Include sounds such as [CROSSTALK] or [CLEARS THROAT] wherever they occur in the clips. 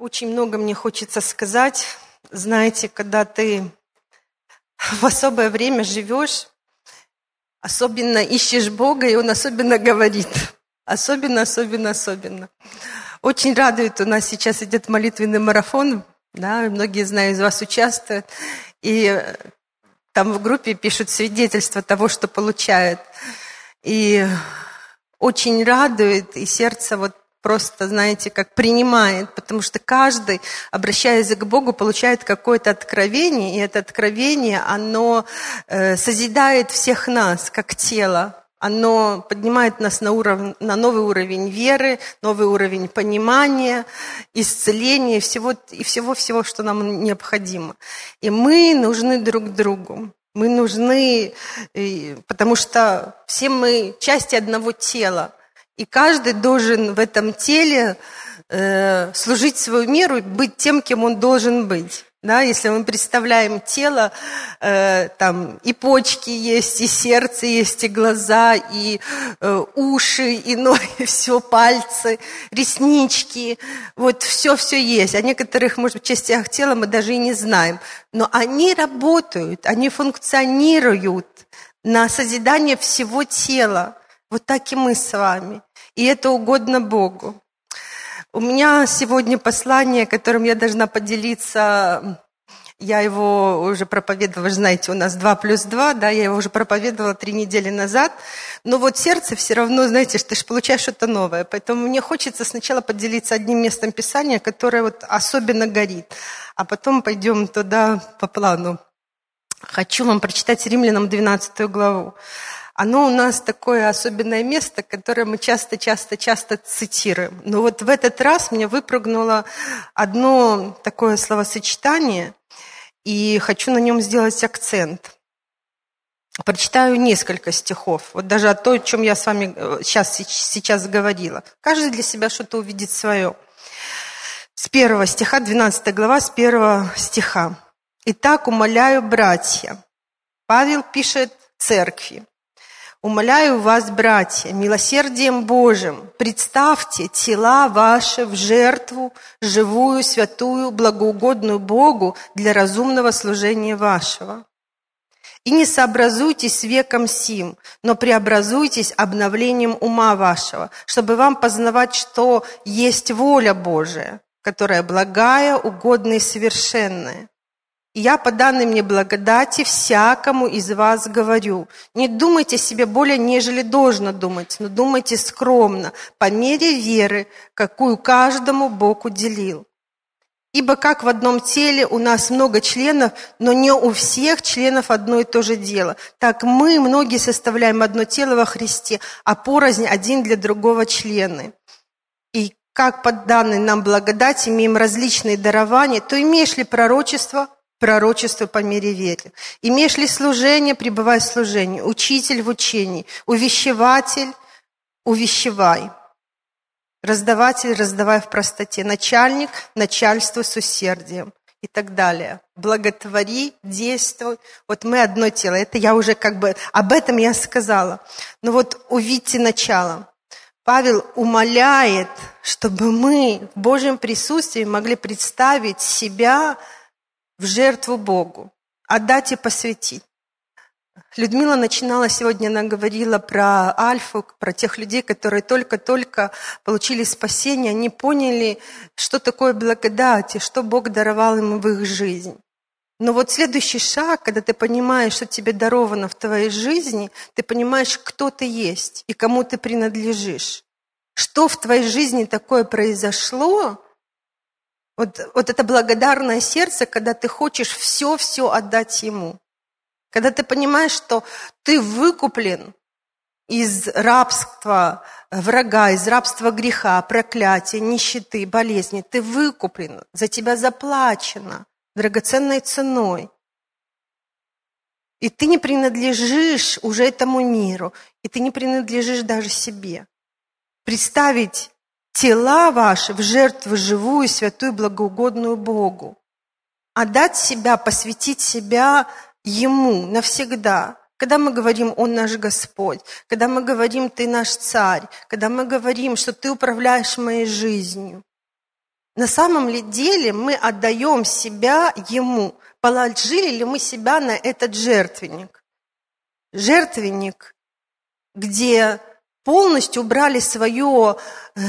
очень много мне хочется сказать. Знаете, когда ты в особое время живешь, особенно ищешь Бога, и Он особенно говорит. Особенно, особенно, особенно. Очень радует, у нас сейчас идет молитвенный марафон, да, многие, знаю, из вас участвуют, и там в группе пишут свидетельства того, что получают. И очень радует, и сердце вот просто, знаете, как принимает, потому что каждый, обращаясь к Богу, получает какое-то откровение, и это откровение, оно э, созидает всех нас, как тело. Оно поднимает нас на, уровень, на новый уровень веры, новый уровень понимания, исцеления всего, и всего-всего, что нам необходимо. И мы нужны друг другу. Мы нужны, потому что все мы части одного тела. И каждый должен в этом теле э, служить свою меру и быть тем, кем он должен быть. Да, если мы представляем тело, э, там и почки есть, и сердце есть, и глаза, и э, уши, и ноги, [LAUGHS] все, пальцы, реснички, вот все-все есть. О некоторых, может быть, частях тела мы даже и не знаем. Но они работают, они функционируют на созидание всего тела. Вот так и мы с вами. И это угодно Богу. У меня сегодня послание, которым я должна поделиться. Я его уже проповедовала, вы знаете, у нас 2 плюс 2, да, я его уже проповедовала три недели назад. Но вот сердце все равно, знаете, что ты же получаешь что-то новое. Поэтому мне хочется сначала поделиться одним местом Писания, которое вот особенно горит. А потом пойдем туда по плану. Хочу вам прочитать Римлянам 12 главу оно у нас такое особенное место, которое мы часто-часто-часто цитируем. Но вот в этот раз мне выпрыгнуло одно такое словосочетание, и хочу на нем сделать акцент. Прочитаю несколько стихов, вот даже о том, о чем я с вами сейчас, э, сейчас говорила. Каждый для себя что-то увидит свое. С первого стиха, 12 глава, с первого стиха. «Итак, умоляю, братья». Павел пишет церкви. Умоляю вас, братья, милосердием Божьим, представьте тела ваши в жертву, живую, святую, благоугодную Богу для разумного служения вашего. И не сообразуйтесь веком сим, но преобразуйтесь обновлением ума вашего, чтобы вам познавать, что есть воля Божия, которая благая, угодная и совершенная. Я по данной мне благодати всякому из вас говорю, не думайте себе более, нежели должно думать, но думайте скромно, по мере веры, какую каждому Бог уделил. Ибо как в одном теле у нас много членов, но не у всех членов одно и то же дело. Так мы, многие, составляем одно тело во Христе, а порознь один для другого члены. И как под данной нам благодать имеем различные дарования, то имеешь ли пророчество – пророчество по мере веры. Имеешь ли служение, пребывай в служении. Учитель в учении. Увещеватель, увещевай. Раздаватель, раздавай в простоте. Начальник, начальство с усердием и так далее. Благотвори, действуй. Вот мы одно тело. Это я уже как бы, об этом я сказала. Но вот увидьте начало. Павел умоляет, чтобы мы в Божьем присутствии могли представить себя в жертву Богу, отдать и посвятить. Людмила начинала сегодня, она говорила про Альфу, про тех людей, которые только-только получили спасение, они поняли, что такое благодать и что Бог даровал им в их жизнь. Но вот следующий шаг, когда ты понимаешь, что тебе даровано в твоей жизни, ты понимаешь, кто ты есть и кому ты принадлежишь. Что в твоей жизни такое произошло, вот, вот это благодарное сердце, когда ты хочешь все-все отдать Ему. Когда ты понимаешь, что ты выкуплен из рабства врага, из рабства греха, проклятия, нищеты, болезни. Ты выкуплен, за тебя заплачено драгоценной ценой. И ты не принадлежишь уже этому миру, и ты не принадлежишь даже себе. Представить тела ваши в жертву живую, святую, благоугодную Богу. Отдать себя, посвятить себя Ему навсегда. Когда мы говорим «Он наш Господь», когда мы говорим «Ты наш Царь», когда мы говорим, что Ты управляешь моей жизнью, на самом ли деле мы отдаем себя Ему? Положили ли мы себя на этот жертвенник? Жертвенник, где полностью убрали свое э,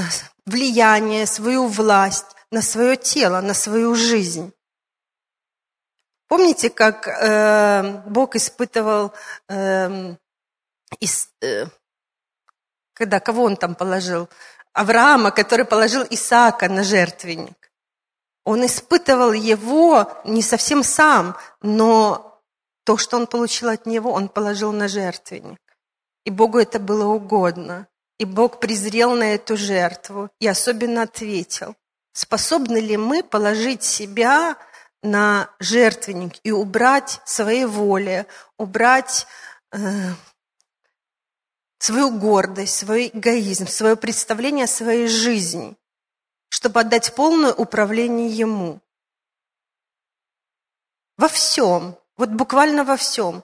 влияние, свою власть на свое тело, на свою жизнь. Помните, как э, Бог испытывал, э, ис, э, когда кого он там положил? Авраама, который положил Исаака на жертвенник. Он испытывал его не совсем сам, но то, что он получил от него, он положил на жертвенник. И Богу это было угодно. И Бог презрел на эту жертву и особенно ответил. Способны ли мы положить себя на жертвенник и убрать своей воли, убрать э, свою гордость, свой эгоизм, свое представление о своей жизни, чтобы отдать полное управление Ему. Во всем, вот буквально во всем.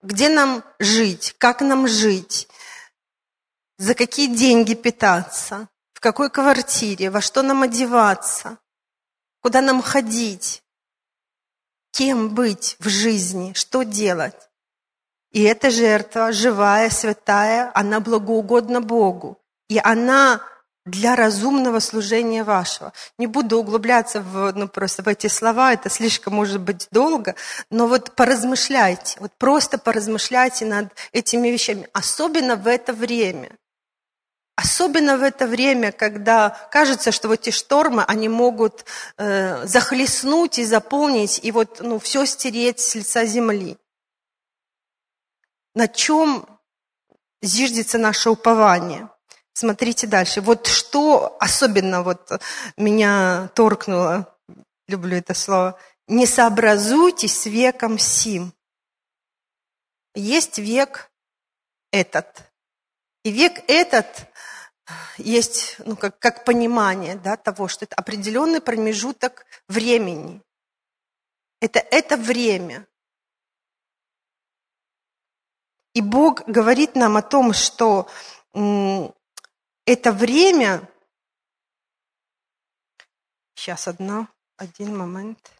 Где нам жить, как нам жить, за какие деньги питаться, в какой квартире, во что нам одеваться, куда нам ходить, кем быть в жизни, что делать. И эта жертва, живая, святая, она благоугодна Богу. И она для разумного служения вашего. Не буду углубляться в, ну, просто в эти слова, это слишком может быть долго, но вот поразмышляйте, вот просто поразмышляйте над этими вещами, особенно в это время. Особенно в это время, когда кажется, что вот эти штормы, они могут э, захлестнуть и заполнить, и вот ну, все стереть с лица земли на чем зиждется наше упование. Смотрите дальше. Вот что особенно вот меня торкнуло, люблю это слово, не сообразуйтесь с веком сим. Есть век этот. И век этот есть ну, как, как понимание да, того, что это определенный промежуток времени. Это это время. И Бог говорит нам о том, что это время... Сейчас одно, один момент.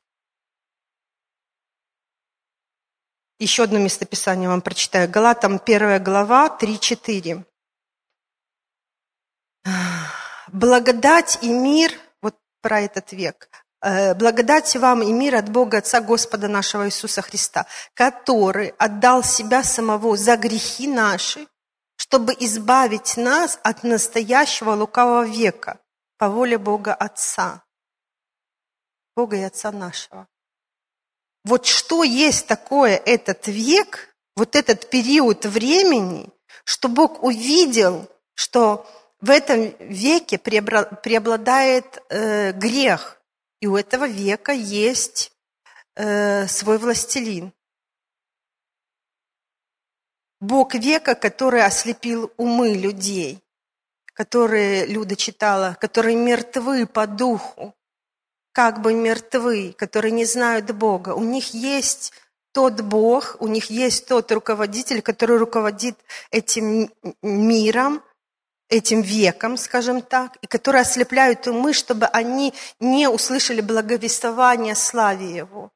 Еще одно местописание вам прочитаю. Галатам 1 глава, 3-4. Благодать и мир, вот про этот век, Э, благодать вам и мир от Бога Отца Господа нашего Иисуса Христа, который отдал себя самого за грехи наши, чтобы избавить нас от настоящего лукавого века по воле Бога Отца. Бога и Отца нашего. Вот что есть такое этот век, вот этот период времени, что Бог увидел, что в этом веке преобладает э, грех – и у этого века есть э, свой властелин. Бог века, который ослепил умы людей, которые Люда читала, которые мертвы по духу, как бы мертвы, которые не знают Бога. У них есть тот Бог, у них есть тот руководитель, который руководит этим миром, этим веком, скажем так, и которые ослепляют умы, чтобы они не услышали благовествование славе Его.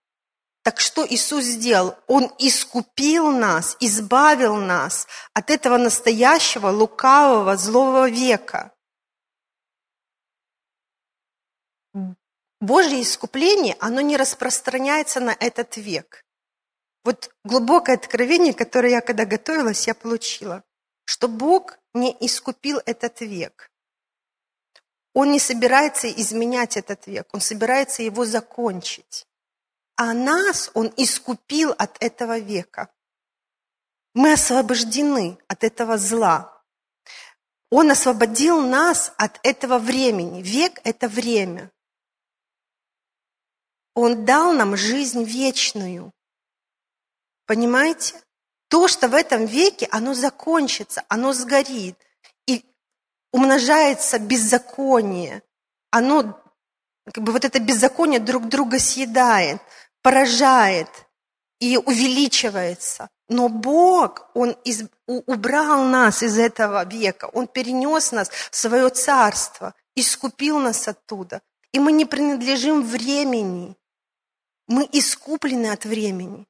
Так что Иисус сделал? Он искупил нас, избавил нас от этого настоящего лукавого злого века. Божье искупление, оно не распространяется на этот век. Вот глубокое откровение, которое я когда готовилась, я получила, что Бог не искупил этот век. Он не собирается изменять этот век, он собирается его закончить. А нас он искупил от этого века. Мы освобождены от этого зла. Он освободил нас от этого времени. Век – это время. Он дал нам жизнь вечную. Понимаете? То, что в этом веке, оно закончится, оно сгорит. И умножается беззаконие. Оно, как бы вот это беззаконие друг друга съедает, поражает и увеличивается. Но Бог, Он из, убрал нас из этого века, Он перенес нас в свое царство, искупил нас оттуда. И мы не принадлежим времени. Мы искуплены от времени.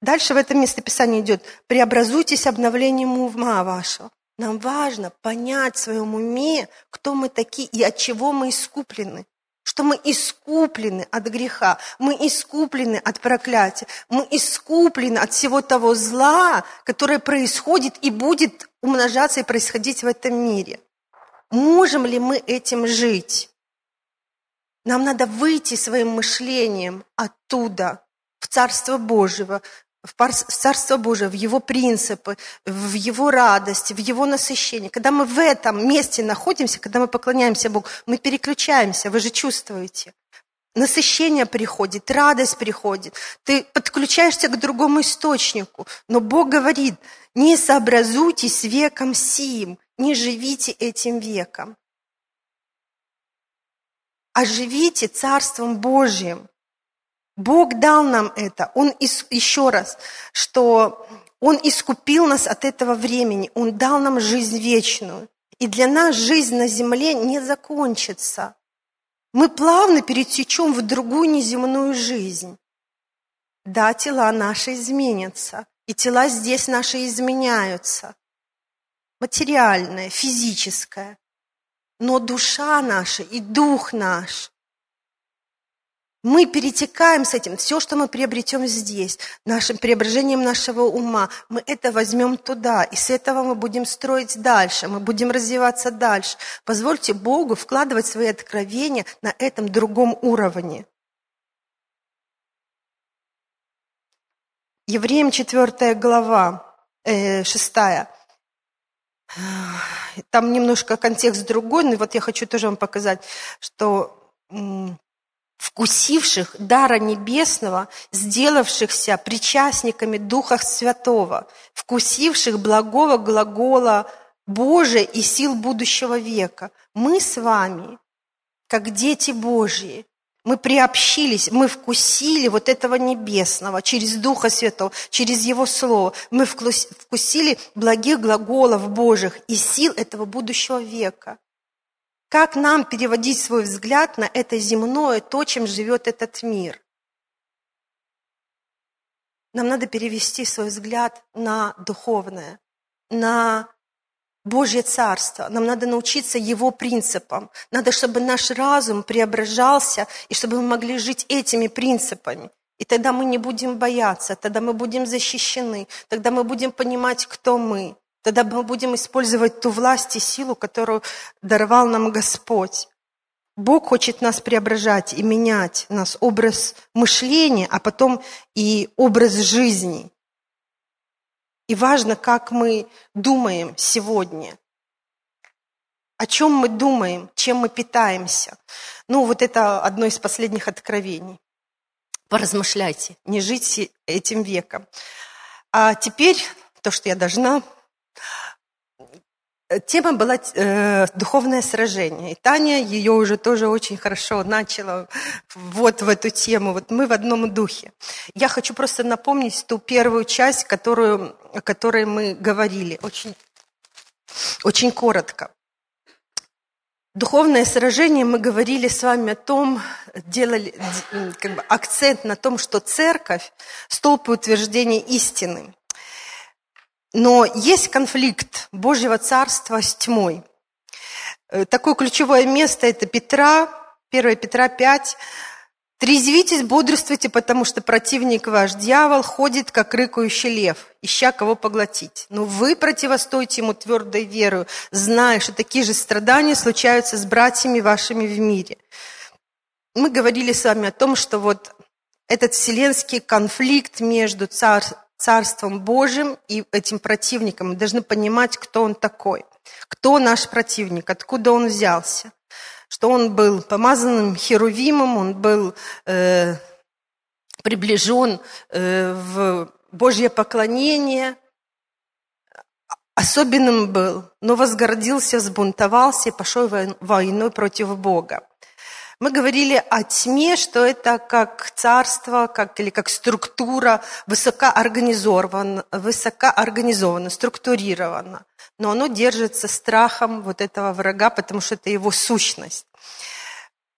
Дальше в этом местописании идет «преобразуйтесь обновлением ума вашего». Нам важно понять в своем уме, кто мы такие и от чего мы искуплены. Что мы искуплены от греха, мы искуплены от проклятия, мы искуплены от всего того зла, которое происходит и будет умножаться и происходить в этом мире. Можем ли мы этим жить? Нам надо выйти своим мышлением оттуда, в Царство Божьего, в Царство Божие, в Его принципы, в Его радость, в Его насыщение. Когда мы в этом месте находимся, когда мы поклоняемся Богу, мы переключаемся, вы же чувствуете. Насыщение приходит, радость приходит. Ты подключаешься к другому источнику. Но Бог говорит, не сообразуйтесь веком сим, не живите этим веком. А живите Царством Божьим. Бог дал нам это. Он еще раз, что Он искупил нас от этого времени. Он дал нам жизнь вечную. И для нас жизнь на земле не закончится. Мы плавно перетечем в другую неземную жизнь. Да, тела наши изменятся, и тела здесь наши изменяются. Материальное, физическое. Но душа наша и дух наш мы перетекаем с этим. Все, что мы приобретем здесь, нашим преображением нашего ума, мы это возьмем туда. И с этого мы будем строить дальше, мы будем развиваться дальше. Позвольте Богу вкладывать свои откровения на этом другом уровне. Евреям 4 глава, э, 6. Там немножко контекст другой, но вот я хочу тоже вам показать, что вкусивших дара небесного, сделавшихся причастниками Духа Святого, вкусивших благого глагола Божия и сил будущего века. Мы с вами, как дети Божьи, мы приобщились, мы вкусили вот этого небесного через Духа Святого, через Его Слово. Мы вкусили благих глаголов Божьих и сил этого будущего века. Как нам переводить свой взгляд на это земное, то, чем живет этот мир? Нам надо перевести свой взгляд на духовное, на Божье Царство. Нам надо научиться Его принципам. Надо, чтобы наш разум преображался, и чтобы мы могли жить этими принципами. И тогда мы не будем бояться, тогда мы будем защищены, тогда мы будем понимать, кто мы. Тогда мы будем использовать ту власть и силу, которую даровал нам Господь. Бог хочет нас преображать и менять нас образ мышления, а потом и образ жизни. И важно, как мы думаем сегодня. О чем мы думаем, чем мы питаемся. Ну, вот это одно из последних откровений. Поразмышляйте, не жить этим веком. А теперь то, что я должна Тема была э, «Духовное сражение». И Таня ее уже тоже очень хорошо начала вот в эту тему. Вот мы в одном духе. Я хочу просто напомнить ту первую часть, которую, о которой мы говорили, очень, очень коротко. Духовное сражение, мы говорили с вами о том, делали как бы, акцент на том, что церковь – столб утверждения истины – но есть конфликт Божьего Царства с тьмой. Э, такое ключевое место – это Петра, 1 Петра 5. «Трезвитесь, бодрствуйте, потому что противник ваш, дьявол, ходит, как рыкающий лев, ища кого поглотить. Но вы противостойте ему твердой верою, зная, что такие же страдания случаются с братьями вашими в мире». Мы говорили с вами о том, что вот этот вселенский конфликт между царь, Царством Божьим и этим противником. Мы должны понимать, кто он такой. Кто наш противник, откуда он взялся. Что он был помазанным херувимом, он был э, приближен э, в Божье поклонение, особенным был, но возгордился, взбунтовался и пошел войной против Бога. Мы говорили о тьме, что это как царство, как, или как структура высокоорганизована, высокоорганизована, структурирована. Но оно держится страхом вот этого врага, потому что это его сущность.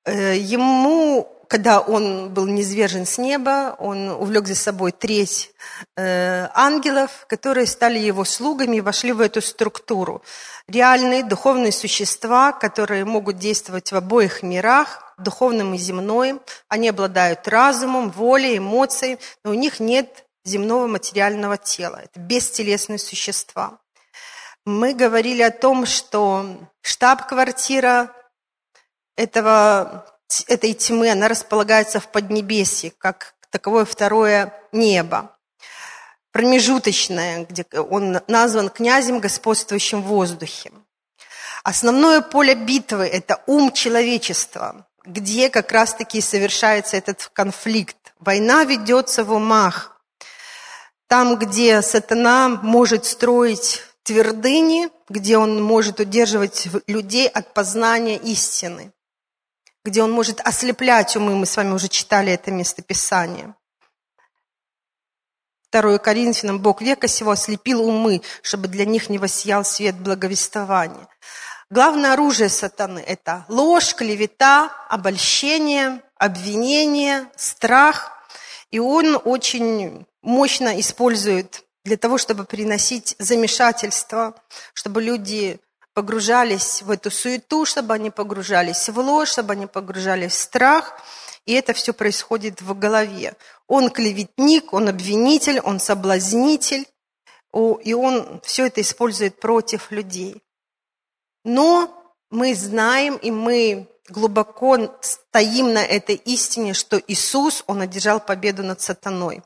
Э, ему, когда он был низвержен с неба, он увлек за собой треть э, ангелов, которые стали его слугами и вошли в эту структуру. Реальные духовные существа, которые могут действовать в обоих мирах, духовным и земным. Они обладают разумом, волей, эмоцией, но у них нет земного материального тела. Это бестелесные существа. Мы говорили о том, что штаб-квартира этого, этой тьмы, она располагается в Поднебесье, как таковое второе небо. Промежуточное, где он назван князем, господствующим в воздухе. Основное поле битвы – это ум человечества, где как раз-таки совершается этот конфликт. Война ведется в умах. Там, где сатана может строить твердыни, где он может удерживать людей от познания истины где он может ослеплять умы. Мы с вами уже читали это местописание. Второе Коринфянам, Бог века сего ослепил умы, чтобы для них не воссиял свет благовествования. Главное оружие сатаны – это ложь, клевета, обольщение, обвинение, страх. И он очень мощно использует для того, чтобы приносить замешательство, чтобы люди погружались в эту суету, чтобы они погружались в ложь, чтобы они погружались в страх. И это все происходит в голове. Он клеветник, он обвинитель, он соблазнитель, и он все это использует против людей. Но мы знаем, и мы глубоко стоим на этой истине, что Иисус, Он одержал победу над сатаной.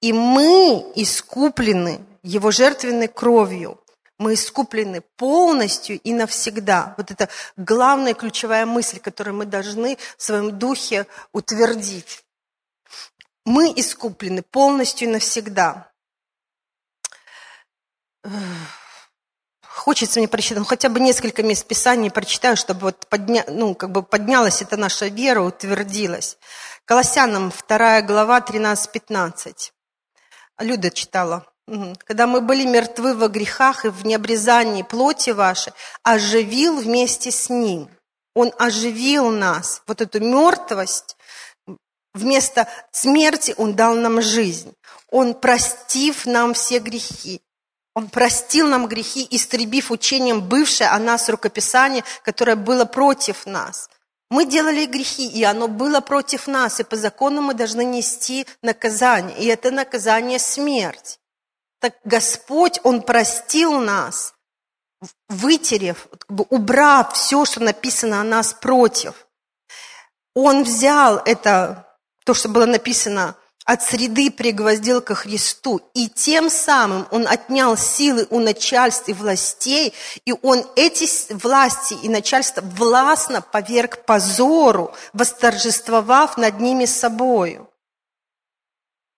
И мы искуплены Его жертвенной кровью. Мы искуплены полностью и навсегда. Вот это главная ключевая мысль, которую мы должны в своем духе утвердить. Мы искуплены полностью и навсегда. Хочется мне прочитать, ну, хотя бы несколько мест Писаний прочитаю, чтобы вот подня, ну, как бы поднялась эта наша вера, утвердилась. Колоссянам 2 глава 13-15. Люда читала. Когда мы были мертвы во грехах и в необрезании плоти вашей, оживил вместе с Ним. Он оживил нас. Вот эту мертвость, вместо смерти Он дал нам жизнь. Он, простив нам все грехи, он простил нам грехи, истребив учением бывшее о нас рукописание, которое было против нас. Мы делали грехи, и оно было против нас, и по закону мы должны нести наказание, и это наказание смерть. Так Господь, Он простил нас, вытерев, убрав все, что написано о нас против. Он взял это, то, что было написано от среды пригвоздил ко Христу, и тем самым Он отнял силы у начальств и властей, и Он эти власти и начальства властно поверг позору, восторжествовав над ними собою.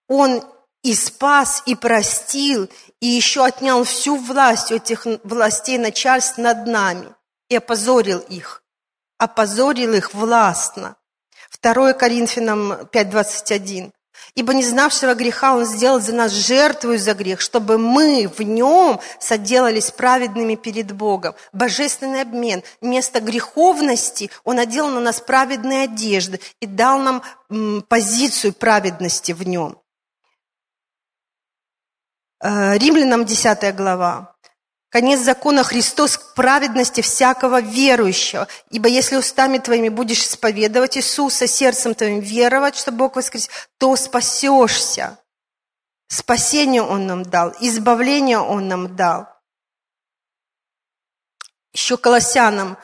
Он и спас, и простил, и еще отнял всю власть у этих властей начальств над нами, и опозорил их, опозорил их властно. 2 Коринфянам 5.21. Ибо не знавшего греха Он сделал за нас жертву за грех, чтобы мы в Нем соделались праведными перед Богом. Божественный обмен. Вместо греховности Он одел на нас праведные одежды и дал нам позицию праведности в Нем. Э, Римлянам 10 глава. Конец закона Христос к праведности всякого верующего. Ибо если устами твоими будешь исповедовать Иисуса, сердцем твоим веровать, что Бог воскрес, то спасешься. Спасение Он нам дал, избавление Он нам дал. Еще Колоссянам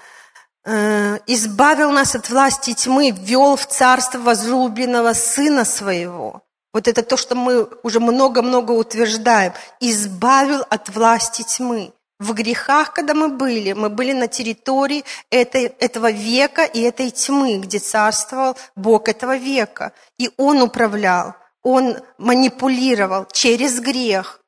э, избавил нас от власти тьмы, ввел в царство возлюбленного Сына Своего. Вот это то, что мы уже много-много утверждаем. Избавил от власти тьмы. В грехах, когда мы были, мы были на территории этой, этого века и этой тьмы, где царствовал Бог этого века. И Он управлял, Он манипулировал через грех,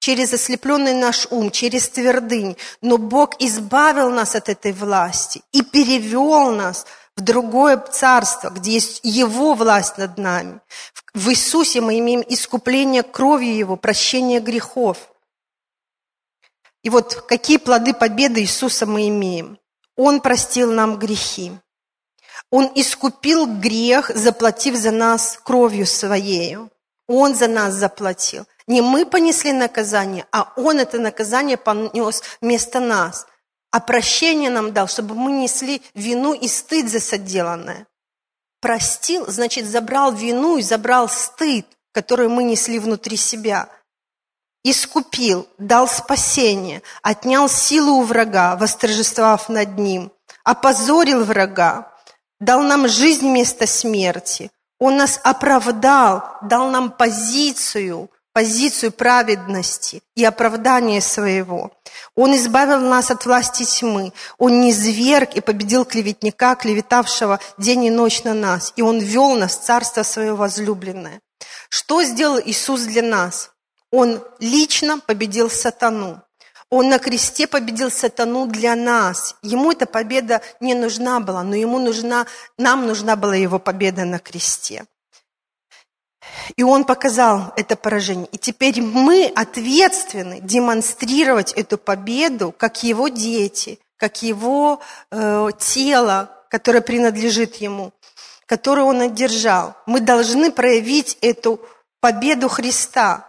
через ослепленный наш ум, через твердынь. Но Бог избавил нас от этой власти и перевел нас в другое царство, где есть Его власть над нами. В Иисусе мы имеем искупление кровью Его, прощение грехов – и вот какие плоды победы Иисуса мы имеем? Он простил нам грехи. Он искупил грех, заплатив за нас кровью Своею. Он за нас заплатил. Не мы понесли наказание, а Он это наказание понес вместо нас. А прощение нам дал, чтобы мы несли вину и стыд за соделанное. Простил, значит, забрал вину и забрал стыд, который мы несли внутри себя. Искупил, дал спасение, отнял силу у врага, восторжествовав над ним, опозорил врага, дал нам жизнь вместо смерти. Он нас оправдал, дал нам позицию, позицию праведности и оправдания своего. Он избавил нас от власти тьмы. Он не зверг и победил клеветника, клеветавшего день и ночь на нас. И Он вел нас в царство свое возлюбленное. Что сделал Иисус для нас? Он лично победил сатану. Он на кресте победил сатану для нас. Ему эта победа не нужна была, но ему нужна, нам нужна была его победа на кресте. И он показал это поражение. И теперь мы ответственны демонстрировать эту победу, как его дети, как его э, тело, которое принадлежит ему, которое он одержал. Мы должны проявить эту победу Христа.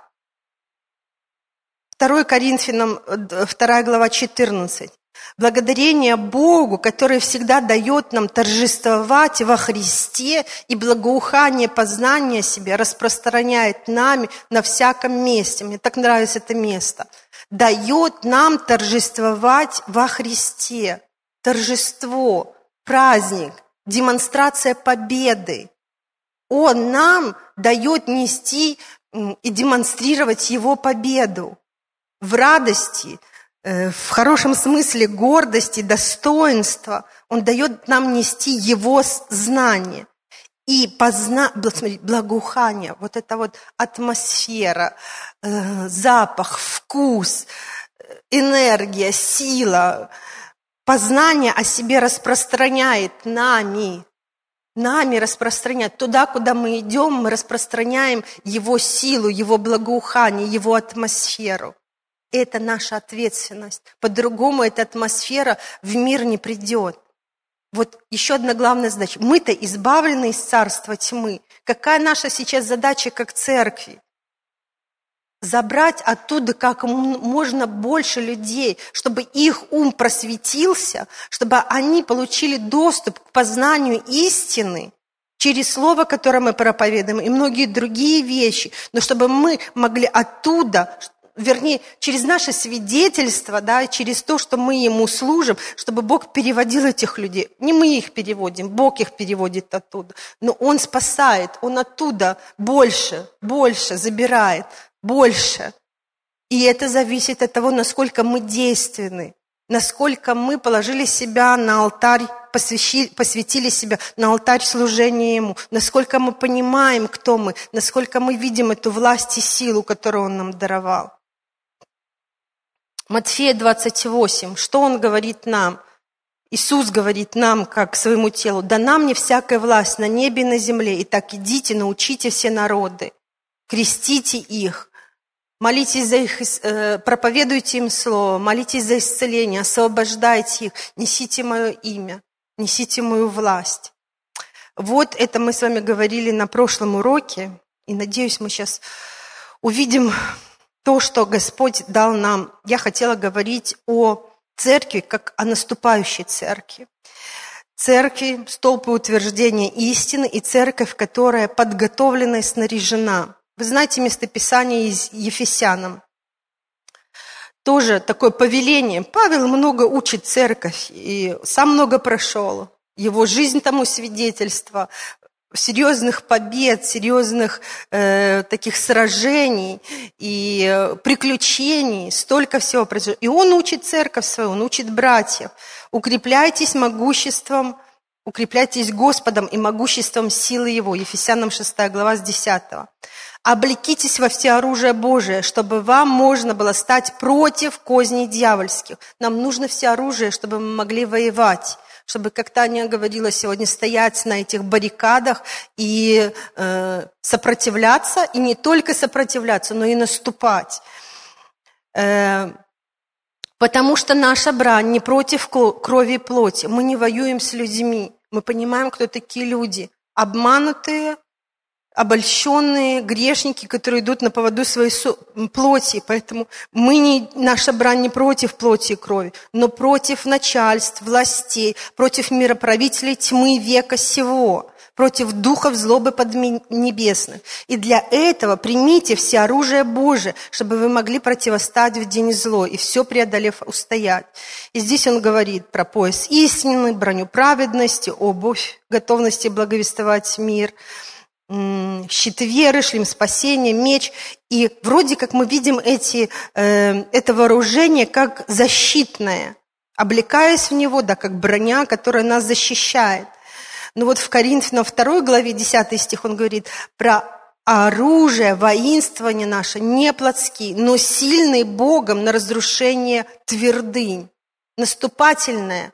2 Коринфянам, 2 глава 14. Благодарение Богу, который всегда дает нам торжествовать во Христе и благоухание познания себя распространяет нами на всяком месте. Мне так нравится это место. Дает нам торжествовать во Христе. Торжество, праздник, демонстрация победы. Он нам дает нести и демонстрировать Его победу в радости, в хорошем смысле гордости, достоинства. Он дает нам нести Его знание. И позна... благоухание, вот эта вот атмосфера, э, запах, вкус, энергия, сила, познание о себе распространяет нами, нами распространяет. Туда, куда мы идем, мы распространяем Его силу, Его благоухание, Его атмосферу. Это наша ответственность. По-другому эта атмосфера в мир не придет. Вот еще одна главная задача. Мы-то избавлены из царства тьмы. Какая наша сейчас задача как церкви? Забрать оттуда как можно больше людей, чтобы их ум просветился, чтобы они получили доступ к познанию истины через слово, которое мы проповедуем, и многие другие вещи, но чтобы мы могли оттуда вернее, через наше свидетельство, да, через то, что мы Ему служим, чтобы Бог переводил этих людей. Не мы их переводим, Бог их переводит оттуда. Но Он спасает, Он оттуда больше, больше забирает, больше. И это зависит от того, насколько мы действенны, насколько мы положили себя на алтарь, посвятили себя на алтарь служения Ему, насколько мы понимаем, кто мы, насколько мы видим эту власть и силу, которую Он нам даровал. Матфея 28, что он говорит нам? Иисус говорит нам, как своему телу, «Да нам не всякая власть на небе и на земле, и так идите, научите все народы, крестите их, молитесь за их, э, проповедуйте им слово, молитесь за исцеление, освобождайте их, несите мое имя, несите мою власть». Вот это мы с вами говорили на прошлом уроке, и надеюсь, мы сейчас увидим то, что Господь дал нам. Я хотела говорить о церкви, как о наступающей церкви. Церкви, столпы утверждения истины и церковь, которая подготовлена и снаряжена. Вы знаете местописание из Ефесянам. Тоже такое повеление. Павел много учит церковь и сам много прошел. Его жизнь тому свидетельство серьезных побед, серьезных э, таких сражений и э, приключений, столько всего произошло. И он учит церковь свою, он учит братьев. Укрепляйтесь могуществом, укрепляйтесь Господом и могуществом силы Его. Ефесянам 6 глава с 10. Облекитесь во все оружие Божие, чтобы вам можно было стать против козней дьявольских. Нам нужно все оружие, чтобы мы могли воевать чтобы, как Таня говорила сегодня, стоять на этих баррикадах и э, сопротивляться, и не только сопротивляться, но и наступать. Э, потому что наша брань не против крови и плоти. Мы не воюем с людьми, Мы понимаем, кто такие люди. Обманутые, обольщенные грешники, которые идут на поводу своей плоти. Поэтому мы не, наша брань не против плоти и крови, но против начальств, властей, против мироправителей тьмы века сего, против духов злобы поднебесных. И для этого примите все оружие Божие, чтобы вы могли противостать в день зло и все преодолев устоять. И здесь он говорит про пояс истины, броню праведности, обувь, готовности благовествовать мир – щит веры, шлем спасения, меч. И вроде как мы видим эти, э, это вооружение как защитное, облекаясь в него, да, как броня, которая нас защищает. Но вот в Коринфянам 2 главе 10 стих он говорит про оружие, воинствование наше не плотские, но сильные Богом на разрушение твердынь, наступательное.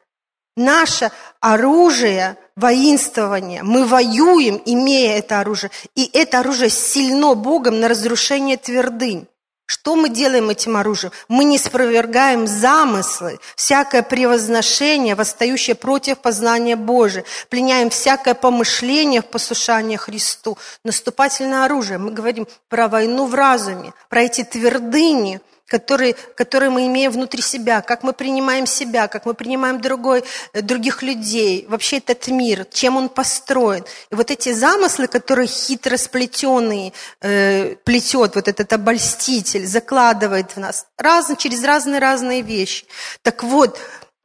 Наше оружие – воинствования. Мы воюем, имея это оружие. И это оружие сильно Богом на разрушение твердынь. Что мы делаем этим оружием? Мы не спровергаем замыслы, всякое превозношение, восстающее против познания Божия. Пленяем всякое помышление в послушании Христу. Наступательное оружие. Мы говорим про войну в разуме, про эти твердыни – которые, которые мы имеем внутри себя, как мы принимаем себя, как мы принимаем другой, э, других людей, вообще этот мир, чем он построен. И вот эти замыслы, которые хитро сплетенные, э, плетет вот этот обольститель, закладывает в нас раз, через разные-разные вещи. Так вот,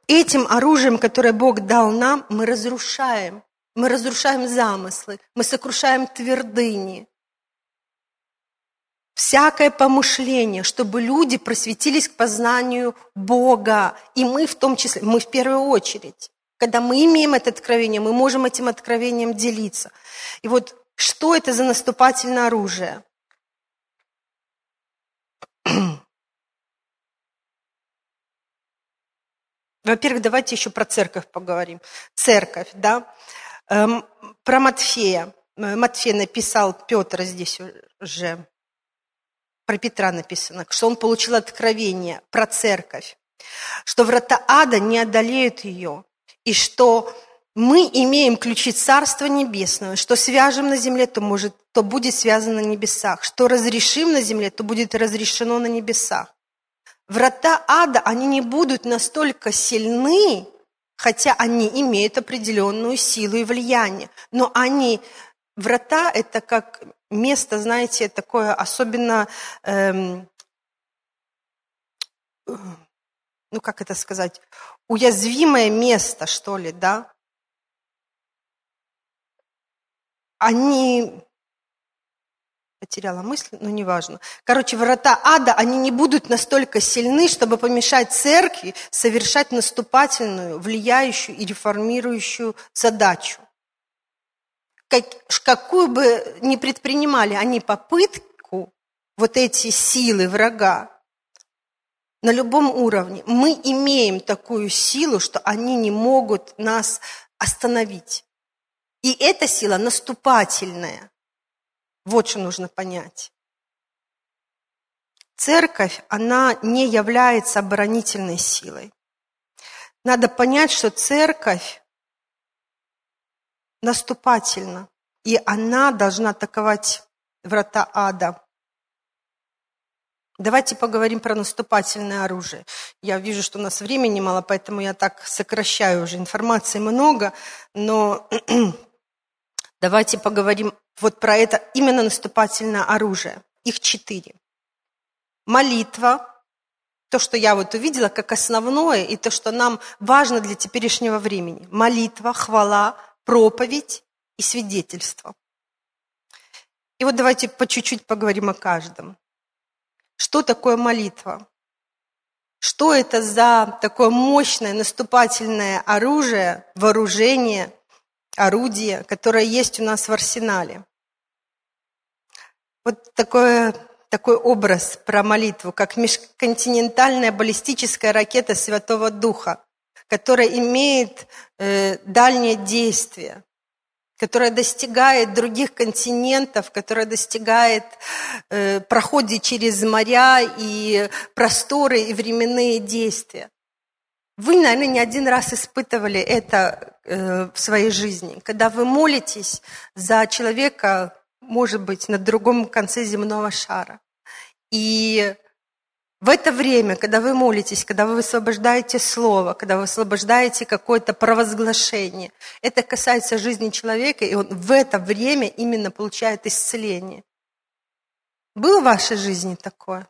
этим оружием, которое Бог дал нам, мы разрушаем. Мы разрушаем замыслы, мы сокрушаем твердыни всякое помышление, чтобы люди просветились к познанию Бога. И мы в том числе, мы в первую очередь. Когда мы имеем это откровение, мы можем этим откровением делиться. И вот что это за наступательное оружие? [CLEARS THROAT] Во-первых, давайте еще про церковь поговорим. Церковь, да. Эм, про Матфея. Э, Матфей написал, Петр здесь уже про Петра написано, что он получил откровение про церковь, что врата ада не одолеют ее, и что мы имеем ключи Царства Небесного, что свяжем на земле, то, может, то будет связано на небесах, что разрешим на земле, то будет разрешено на небесах. Врата ада, они не будут настолько сильны, хотя они имеют определенную силу и влияние, но они, врата – это как место, знаете, такое особенно, эм, ну как это сказать, уязвимое место, что ли, да? Они потеряла мысль, но неважно. Короче, врата ада, они не будут настолько сильны, чтобы помешать церкви совершать наступательную, влияющую и реформирующую задачу как, какую бы ни предпринимали они попытку, вот эти силы врага, на любом уровне, мы имеем такую силу, что они не могут нас остановить. И эта сила наступательная. Вот что нужно понять. Церковь, она не является оборонительной силой. Надо понять, что церковь наступательно, и она должна атаковать врата ада. Давайте поговорим про наступательное оружие. Я вижу, что у нас времени мало, поэтому я так сокращаю уже. Информации много, но [CLEARS THROAT] давайте поговорим вот про это именно наступательное оружие. Их четыре. Молитва, то, что я вот увидела как основное, и то, что нам важно для теперешнего времени. Молитва, хвала, проповедь и свидетельство. И вот давайте по чуть-чуть поговорим о каждом. Что такое молитва? Что это за такое мощное наступательное оружие, вооружение, орудие, которое есть у нас в арсенале? Вот такое, такой образ про молитву, как межконтинентальная баллистическая ракета Святого Духа которая имеет э, дальнее действие, которая достигает других континентов, которая достигает, э, проходит через моря и просторы и временные действия. Вы, наверное, не один раз испытывали это э, в своей жизни, когда вы молитесь за человека, может быть, на другом конце земного шара. И в это время, когда вы молитесь, когда вы высвобождаете слово, когда вы высвобождаете какое-то провозглашение, это касается жизни человека, и он в это время именно получает исцеление. Было в вашей жизни такое?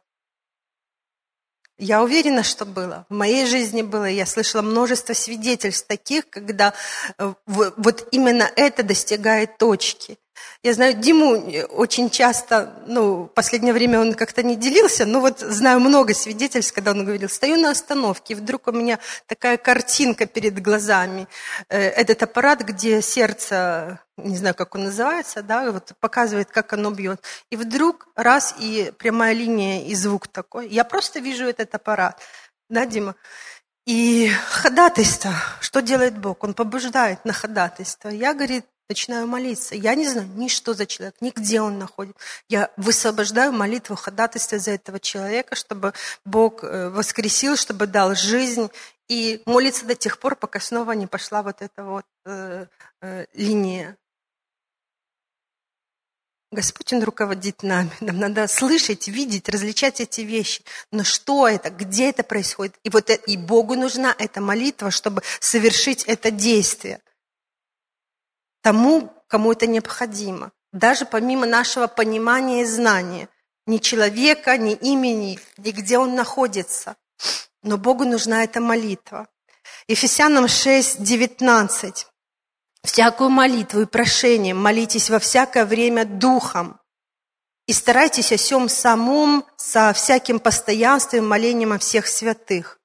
Я уверена, что было. В моей жизни было. Я слышала множество свидетельств таких, когда э, вот именно это достигает точки. Я знаю, Диму очень часто, ну, в последнее время он как-то не делился, но вот знаю много свидетельств, когда он говорил, стою на остановке, и вдруг у меня такая картинка перед глазами. Э, этот аппарат, где сердце, не знаю, как он называется, да, вот показывает, как оно бьет. И вдруг раз, и прямая линия, и звук такой. Я просто вижу этот аппарат. Да, Дима? И ходатайство, что делает Бог? Он побуждает на ходатайство. Я, говорит, начинаю молиться. Я не знаю ни что за человек, ни где он находится. Я высвобождаю молитву ходатайства за этого человека, чтобы Бог э, воскресил, чтобы дал жизнь. И молиться до тех пор, пока снова не пошла вот эта вот э, э, линия. Господь, Он руководит нами. Нам надо слышать, видеть, различать эти вещи. Но что это? Где это происходит? И, вот это, и Богу нужна эта молитва, чтобы совершить это действие – тому, кому это необходимо. Даже помимо нашего понимания и знания. Ни человека, ни имени, ни где он находится. Но Богу нужна эта молитва. Ефесянам 6, 19. «Всякую молитву и прошение молитесь во всякое время духом, и старайтесь о всем самом со всяким постоянством и молением о всех святых.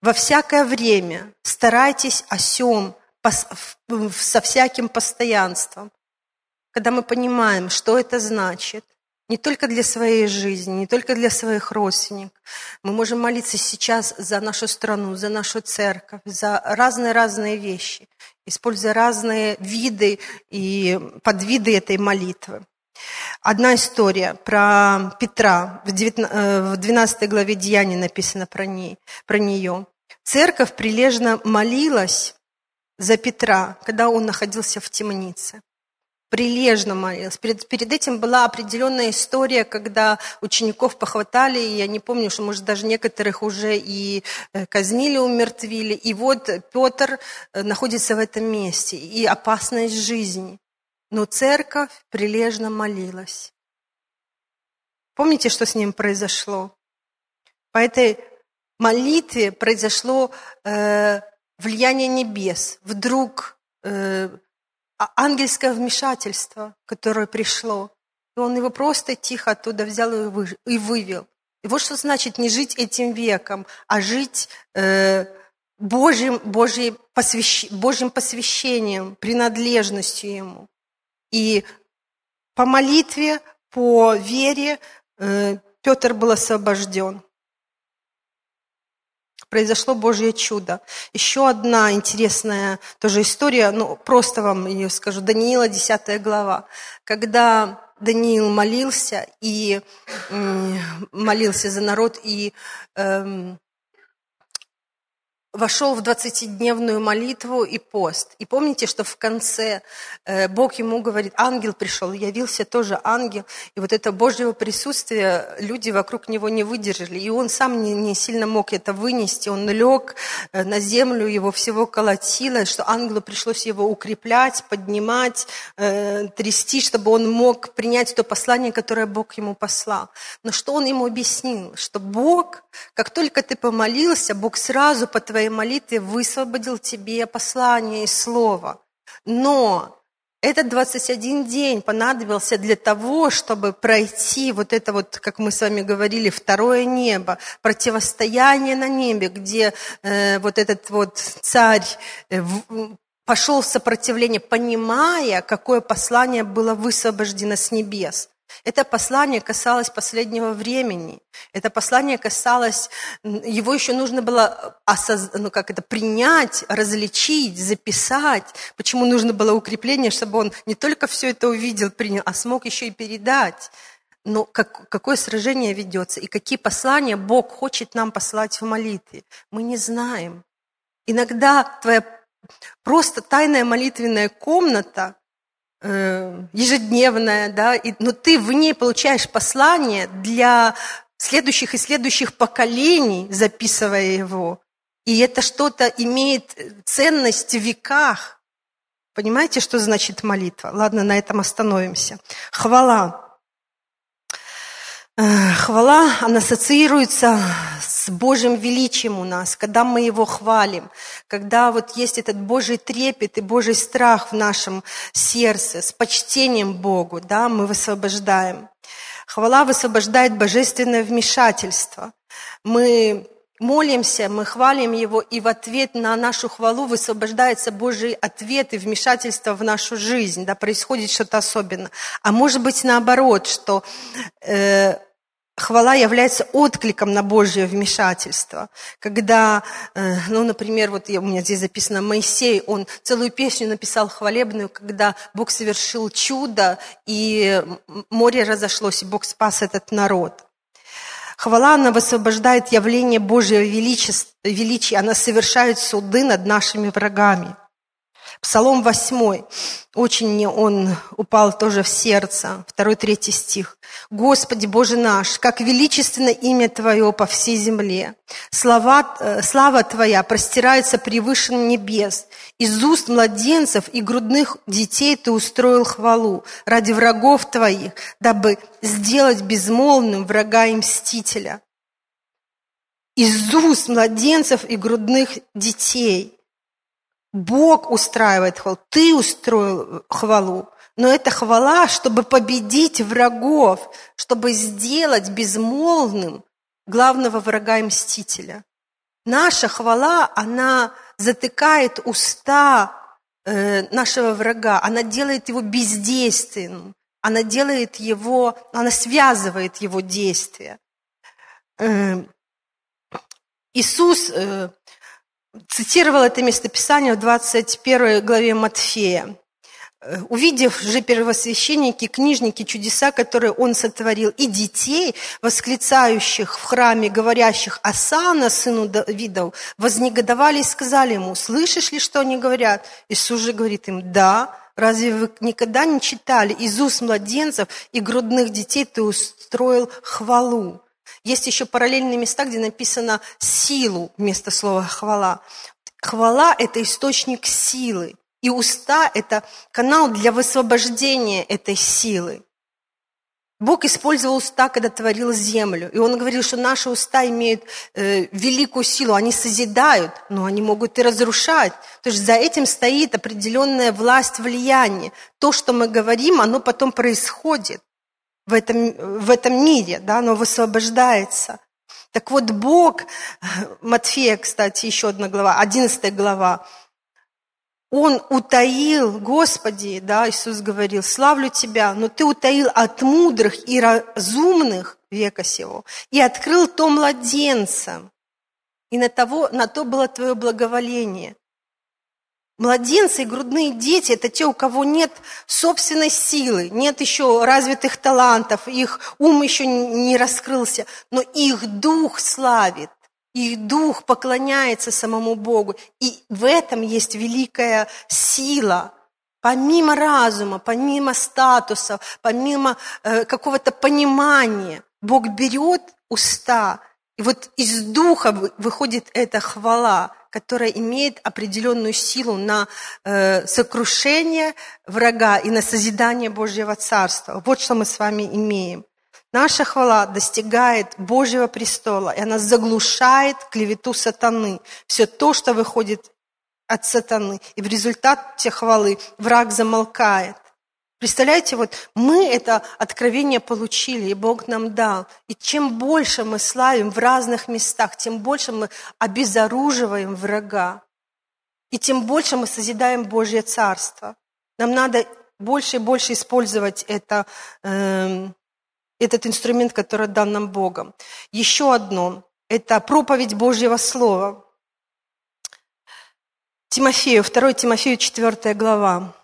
Во всякое время старайтесь о всем со всяким постоянством, когда мы понимаем, что это значит, не только для своей жизни, не только для своих родственников. Мы можем молиться сейчас за нашу страну, за нашу церковь, за разные-разные вещи, используя разные виды и подвиды этой молитвы. Одна история про Петра, в 12 э, главе Деяний написано про, ней, про нее. Церковь прилежно молилась за Петра, когда он находился в темнице. Прилежно молился. Перед, перед этим была определенная история, когда учеников похватали, и я не помню, что, может, даже некоторых уже и э, казнили, умертвили. И вот Петр э, находится в этом месте, и опасность жизни. Но церковь прилежно молилась. Помните, что с ним произошло? По этой молитве произошло э, влияние небес, вдруг э, а, ангельское вмешательство, которое пришло. И он его просто тихо оттуда взял и, вы, и вывел. И вот что значит не жить этим веком, а жить э, Божьим, Божьим, посвящ, Божьим посвящением, принадлежностью Ему. И по молитве, по вере э, Петр был освобожден произошло Божье чудо. Еще одна интересная тоже история, ну, просто вам ее скажу. Даниила, 10 глава. Когда Даниил молился и молился за народ, и эм, вошел в 20-дневную молитву и пост. И помните, что в конце э, Бог ему говорит, ангел пришел, явился тоже ангел. И вот это Божьего присутствие люди вокруг него не выдержали. И он сам не, не сильно мог это вынести. Он лег э, на землю, его всего колотило, что ангелу пришлось его укреплять, поднимать, э, трясти, чтобы он мог принять то послание, которое Бог ему послал. Но что он ему объяснил? Что Бог, как только ты помолился, Бог сразу по твоей твоей молитве высвободил тебе послание и слово. Но этот 21 день понадобился для того, чтобы пройти вот это вот, как мы с вами говорили, второе небо, противостояние на небе, где э, вот этот вот царь э, пошел в сопротивление, понимая, какое послание было высвобождено с небес. Это послание касалось последнего времени. Это послание касалось, его еще нужно было осоз... ну, как это, принять, различить, записать. Почему нужно было укрепление, чтобы он не только все это увидел, принял, а смог еще и передать. но как, какое сражение ведется и какие послания Бог хочет нам послать в молитве, мы не знаем. Иногда твоя просто тайная молитвенная комната, э, ежедневная, да, и, но ты в ней получаешь послание для следующих и следующих поколений, записывая его. И это что-то имеет ценность в веках. Понимаете, что значит молитва? Ладно, на этом остановимся. Хвала. Хвала, она ассоциируется с Божьим величием у нас, когда мы Его хвалим, когда вот есть этот Божий трепет и Божий страх в нашем сердце, с почтением Богу, да, мы высвобождаем. Хвала высвобождает божественное вмешательство. Мы молимся, мы хвалим Его, и в ответ на нашу хвалу высвобождается Божий ответ и вмешательство в нашу жизнь, да, происходит что-то особенное. А может быть наоборот, что э, хвала является откликом на Божье вмешательство. Когда, э, ну, например, вот у меня здесь записано, Моисей, он целую песню написал хвалебную, когда Бог совершил чудо, и море разошлось, и Бог спас этот народ. Хвала, она высвобождает явление Божьего величия, она совершает суды над нашими врагами – Псалом 8, очень мне он упал тоже в сердце, второй, третий стих. «Господи, Боже наш, как величественно имя Твое по всей земле! Слава, э, слава Твоя простирается превыше небес. Из уст младенцев и грудных детей Ты устроил хвалу ради врагов Твоих, дабы сделать безмолвным врага и мстителя». Из уст младенцев и грудных детей – Бог устраивает хвалу, ты устроил хвалу. Но это хвала, чтобы победить врагов, чтобы сделать безмолвным главного врага и мстителя. Наша хвала, она затыкает уста э, нашего врага, она делает его бездейственным, она делает его, она связывает его действия. Э, Иисус э, цитировал это местописание в 21 главе Матфея. Э, увидев же первосвященники, книжники чудеса, которые он сотворил, и детей, восклицающих в храме, говорящих «Асана, сыну Давидов», вознегодовали и сказали ему, «Слышишь ли, что они говорят?» Иисус же говорит им, «Да, разве вы никогда не читали из уст младенцев и грудных детей ты устроил хвалу?» Есть еще параллельные места, где написано «силу» вместо слова «хвала». Хвала – это источник силы, и уста – это канал для высвобождения этой силы. Бог использовал уста, когда творил землю. И Он говорил, что наши уста имеют э, великую силу. Они созидают, но они могут и разрушать. То есть за этим стоит определенная власть, влияние. То, что мы говорим, оно потом происходит в этом, в этом мире, да, оно высвобождается. Так вот, Бог, Матфея, кстати, еще одна глава, 11 глава, он утаил, Господи, да, Иисус говорил, славлю Тебя, но Ты утаил от мудрых и разумных века сего и открыл то младенцам. И на, того, на то было Твое благоволение. Младенцы и грудные дети – это те, у кого нет собственной силы, нет еще развитых талантов, их ум еще не раскрылся, но их дух славит, их дух поклоняется самому Богу. И в этом есть великая сила. Помимо разума, помимо статуса, помимо э, какого-то понимания, Бог берет уста, и вот из духа выходит эта хвала – которая имеет определенную силу на э, сокрушение врага и на созидание Божьего Царства. Вот что мы с вами имеем. Наша хвала достигает Божьего престола, и она заглушает клевету сатаны. Все то, что выходит от сатаны. И в результате хвалы враг замолкает. Представляете, вот мы это откровение получили, и Бог нам дал. И чем больше мы славим в разных местах, тем больше мы обезоруживаем врага. И тем больше мы созидаем Божье Царство. Нам надо больше и больше использовать это, э, этот инструмент, который дан нам Богом. Еще одно – это проповедь Божьего Слова. Тимофею, 2 Тимофею, 4 глава.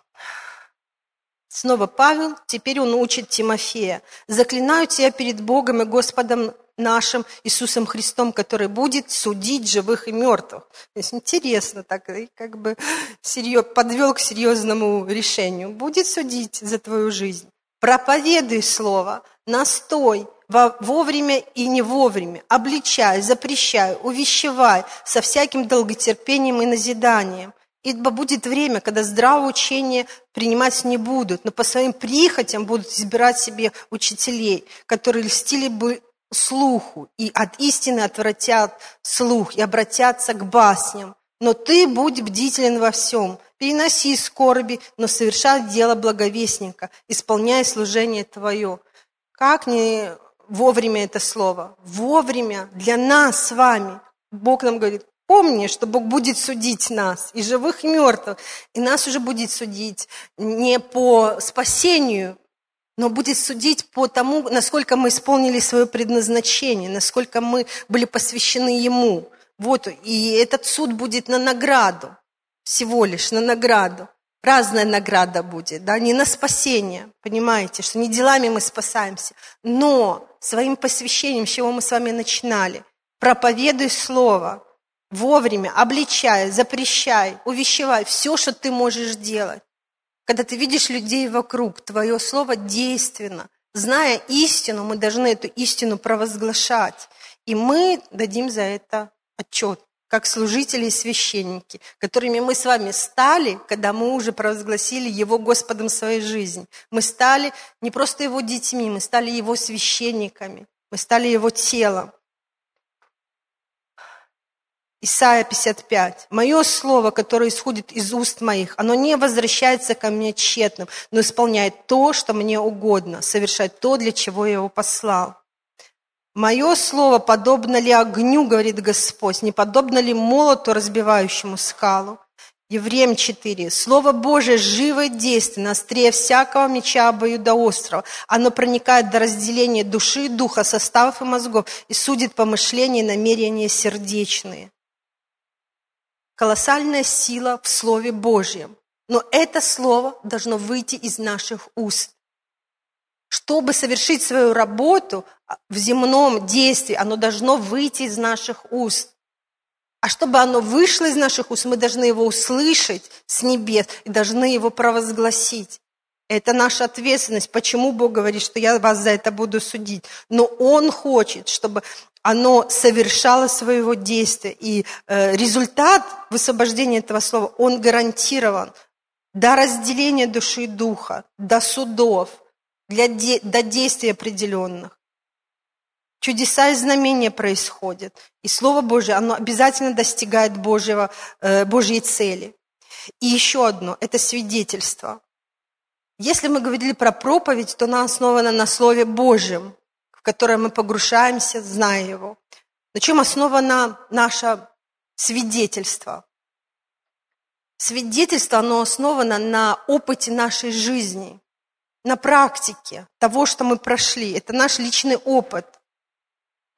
Снова Павел, теперь он учит Тимофея. «Заклинаю тебя перед Богом и Господом нашим Иисусом Христом, который будет судить живых и мертвых». То есть интересно так, как бы серьез, подвел к серьезному решению. Будет судить за твою жизнь. Проповедуй слово, настой, вовремя и не вовремя, обличай, запрещай, увещевай со всяким долготерпением и назиданием – Ибо будет время, когда здравое учение принимать не будут, но по своим прихотям будут избирать себе учителей, которые льстили бы слуху и от истины отвратят слух и обратятся к басням. Но ты будь бдителен во всем, переноси скорби, но совершай дело благовестника, исполняя служение твое. Как не вовремя это слово? Вовремя для нас с вами. Бог нам говорит, Помни, что Бог будет судить нас, и живых, и мертвых. И нас уже будет судить не по спасению, но будет судить по тому, насколько мы исполнили свое предназначение, насколько мы были посвящены Ему. Вот, и этот суд будет на награду, всего лишь на награду. Разная награда будет, да, не на спасение, понимаете, что не делами мы спасаемся, но своим посвящением, с чего мы с вами начинали. Проповедуй Слово, вовремя, обличай, запрещай, увещевай, все, что ты можешь делать. Когда ты видишь людей вокруг, твое слово действенно. Зная истину, мы должны эту истину провозглашать. И мы дадим за это отчет, как служители и священники, которыми мы с вами стали, когда мы уже провозгласили Его Господом своей жизни. Мы стали не просто Его детьми, мы стали Его священниками, мы стали Его телом. Исайя 55. «Мое слово, которое исходит из уст моих, оно не возвращается ко мне тщетным, но исполняет то, что мне угодно, совершать то, для чего я его послал». «Мое слово подобно ли огню, говорит Господь, не подобно ли молоту, разбивающему скалу?» Евреям 4. Слово Божие живо и действенно, острее всякого меча обоюдоострого. Оно проникает до разделения души и духа, составов и мозгов и судит помышления и намерения сердечные колоссальная сила в Слове Божьем. Но это Слово должно выйти из наших уст. Чтобы совершить свою работу в земном действии, оно должно выйти из наших уст. А чтобы оно вышло из наших уст, мы должны его услышать с небес и должны его провозгласить. Это наша ответственность. Почему Бог говорит, что я вас за это буду судить? Но Он хочет, чтобы оно совершало своего действия. И э, результат высвобождения этого слова, он гарантирован до разделения души и духа, до судов, для де, до действий определенных. Чудеса и знамения происходят. И Слово Божье, оно обязательно достигает Божьего, э, Божьей цели. И еще одно – это свидетельство. Если мы говорили про проповедь, то она основана на Слове Божьем которое мы погружаемся, зная его. На чем основано наше свидетельство? Свидетельство, оно основано на опыте нашей жизни, на практике того, что мы прошли. Это наш личный опыт.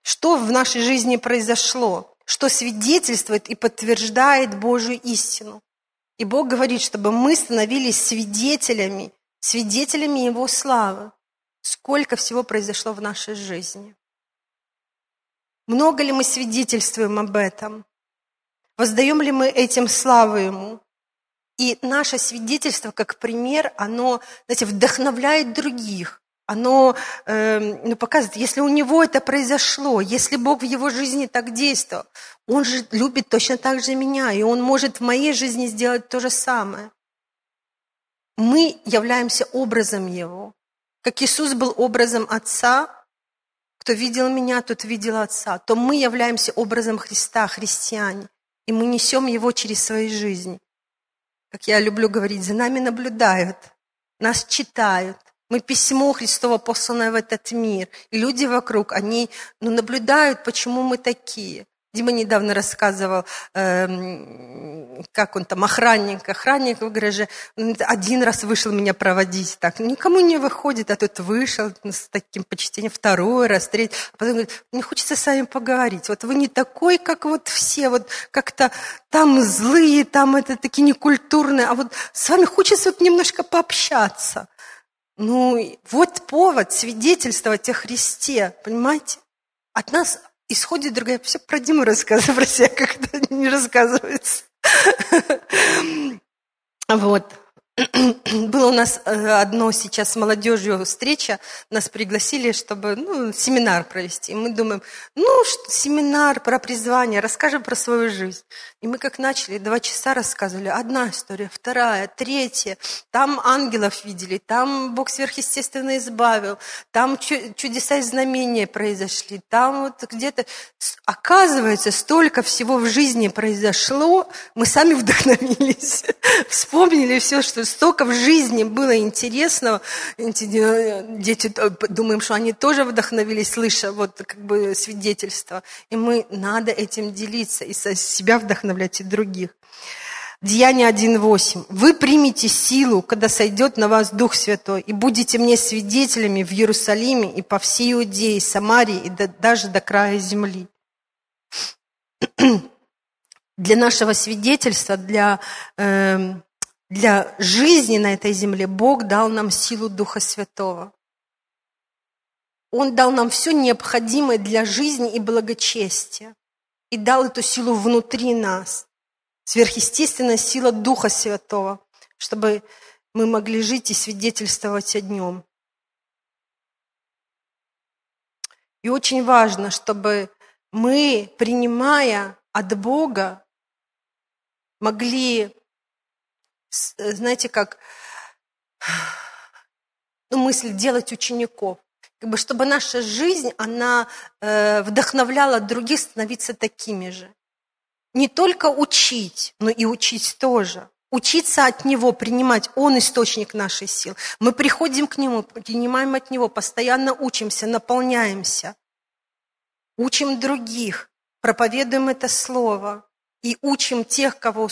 Что в нашей жизни произошло, что свидетельствует и подтверждает Божью истину. И Бог говорит, чтобы мы становились свидетелями, свидетелями Его славы сколько всего произошло в нашей жизни. Много ли мы свидетельствуем об этом? Воздаем ли мы этим славу Ему? И наше свидетельство, как пример, оно, знаете, вдохновляет других. Оно э, ну, показывает, если у него это произошло, если Бог в его жизни так действовал, Он же любит точно так же меня, и Он может в моей жизни сделать то же самое. Мы являемся образом Его. Как Иисус был образом Отца, кто видел меня, тот видел Отца, то мы являемся образом Христа, христиане, и мы несем Его через свою жизнь. Как я люблю говорить, за нами наблюдают, нас читают, мы письмо Христово, посланное в этот мир. И люди вокруг, они ну, наблюдают, почему мы такие. Дима недавно рассказывал, э, как он там, охранник, охранник в гараже, один раз вышел меня проводить так, никому не выходит, а тут вышел с таким почтением, второй раз, третий, а потом говорит, мне хочется с вами поговорить, вот вы не такой, как вот все, вот как-то там злые, там это такие некультурные, а вот с вами хочется вот немножко пообщаться. Ну, вот повод свидетельствовать о Христе, понимаете? От нас исходит другая... Все про Диму рассказываю, про себя как-то не рассказывается. [LAUGHS] Вот. [CLEARS THROAT] Было у нас э, одно сейчас с молодежью встреча, нас пригласили, чтобы ну, семинар провести. И мы думаем, ну, семинар про призвание, расскажем про свою жизнь. И мы как начали, два часа рассказывали, одна история, вторая, третья. Там ангелов видели, там Бог сверхъестественно избавил, там чудеса и знамения произошли, там вот где-то... Оказывается, столько всего в жизни произошло, мы сами [LAUGHS] вдохновились, вспомнили все, что столько в жизни было интересного. Дети, думаем, что они тоже вдохновились, слыша вот как бы свидетельства. И мы надо этим делиться и себя вдохновлять и других. Деяние 1.8. «Вы примете силу, когда сойдет на вас Дух Святой, и будете мне свидетелями в Иерусалиме и по всей Иудее, Самарии и до, даже до края земли». [CLEARS THROAT] Для нашего свидетельства, для э, для жизни на этой земле Бог дал нам силу Духа Святого. Он дал нам все необходимое для жизни и благочестия. И дал эту силу внутри нас. Сверхъестественная сила Духа Святого, чтобы мы могли жить и свидетельствовать о Нем. И очень важно, чтобы мы, принимая от Бога, могли знаете, как ну, мысль делать учеников. Как бы, чтобы наша жизнь, она э, вдохновляла других становиться такими же. Не только учить, но и учить тоже. Учиться от Него, принимать. Он источник нашей сил. Мы приходим к Нему, принимаем от Него, постоянно учимся, наполняемся. Учим других, проповедуем это Слово. И учим тех, кого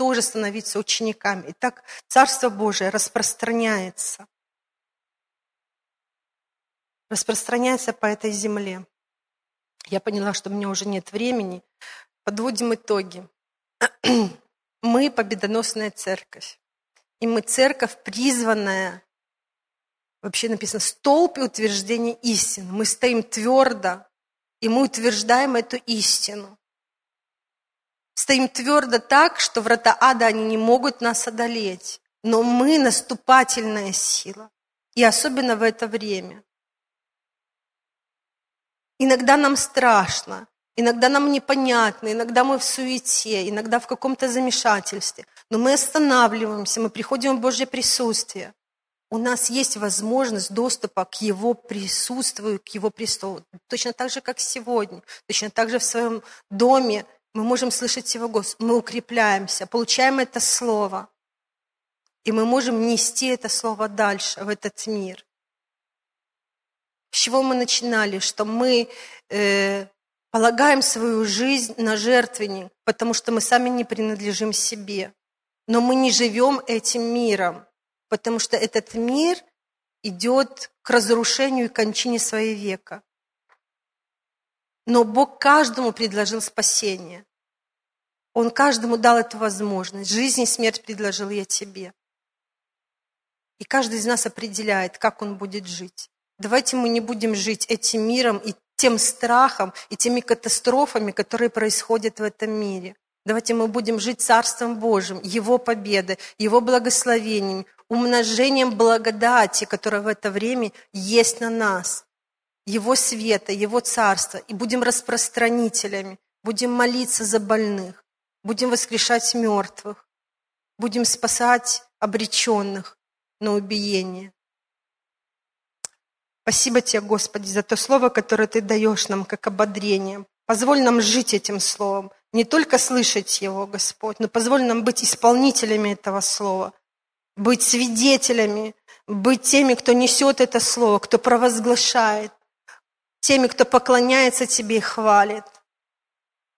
тоже становиться учениками. И так Царство Божие распространяется. Распространяется по этой земле. Я поняла, что у меня уже нет времени. Подводим итоги. [CLEARS THROAT] Мы победоносная церковь. И мы церковь, призванная, вообще написано, столб и утверждение истины. Мы стоим твердо, и мы утверждаем эту истину. Стоим твердо так, что врата ада, они не могут нас одолеть. Но мы наступательная сила. И особенно в это время. Иногда нам страшно, иногда нам непонятно, иногда мы в суете, иногда в каком-то замешательстве. Но мы останавливаемся, мы приходим в Божье присутствие. У нас есть возможность доступа к Его присутствию, к Его престолу. Точно так же, как сегодня. Точно так же в своем доме мы можем слышать Его голос, мы укрепляемся, получаем это Слово, и мы можем нести это Слово дальше, в этот мир. С чего мы начинали? Что мы э, полагаем свою жизнь на жертвенник, потому что мы сами не принадлежим себе. Но мы не живем этим миром, потому что этот мир идет к разрушению и кончине своего века. Но Бог каждому предложил спасение. Он каждому дал эту возможность. Жизнь и смерть предложил я тебе. И каждый из нас определяет, как он будет жить. Давайте мы не будем жить этим миром и тем страхом, и теми катастрофами, которые происходят в этом мире. Давайте мы будем жить Царством Божьим, Его победой, Его благословением, умножением благодати, которая в это время есть на нас. Его света, Его царства, и будем распространителями, будем молиться за больных, будем воскрешать мертвых, будем спасать обреченных на убиение. Спасибо тебе, Господи, за то слово, которое Ты даешь нам как ободрение. Позволь нам жить этим словом, не только слышать его, Господь, но позволь нам быть исполнителями этого слова, быть свидетелями, быть теми, кто несет это слово, кто провозглашает, теми, кто поклоняется Тебе и хвалит.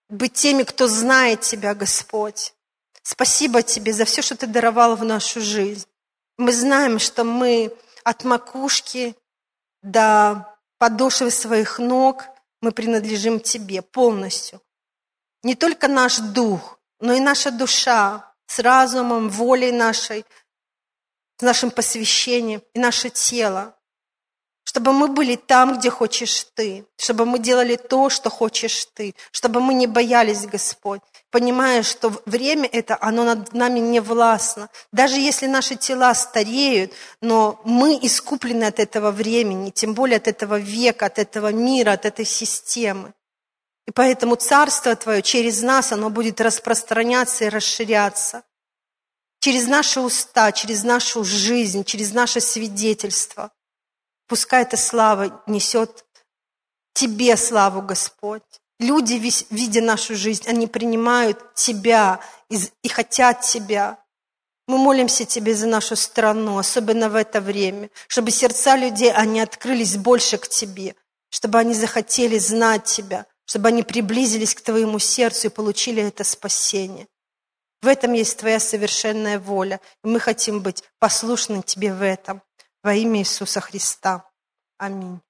Быть теми, кто знает Тебя, Господь. Спасибо Тебе за все, что Ты даровал в нашу жизнь. Мы знаем, что мы от макушки до подошвы своих ног мы принадлежим Тебе полностью. Не только наш дух, но и наша душа с разумом, волей нашей, с нашим посвящением и наше тело, чтобы мы были там, где хочешь Ты, чтобы мы делали то, что хочешь Ты, чтобы мы не боялись, Господь, понимая, что время это, оно над нами не властно. Даже если наши тела стареют, но мы искуплены от этого времени, тем более от этого века, от этого мира, от этой системы. И поэтому Царство Твое через нас, оно будет распространяться и расширяться. Через наши уста, через нашу жизнь, через наше свидетельство. Пускай эта слава несет Тебе славу, Господь. Люди, видя нашу жизнь, они принимают Тебя и хотят Тебя. Мы молимся Тебе за нашу страну, особенно в это время, чтобы сердца людей, они открылись больше к Тебе, чтобы они захотели знать Тебя, чтобы они приблизились к Твоему сердцу и получили это спасение. В этом есть Твоя совершенная воля, и мы хотим быть послушны Тебе в этом. Во имя Иисуса Христа. Аминь.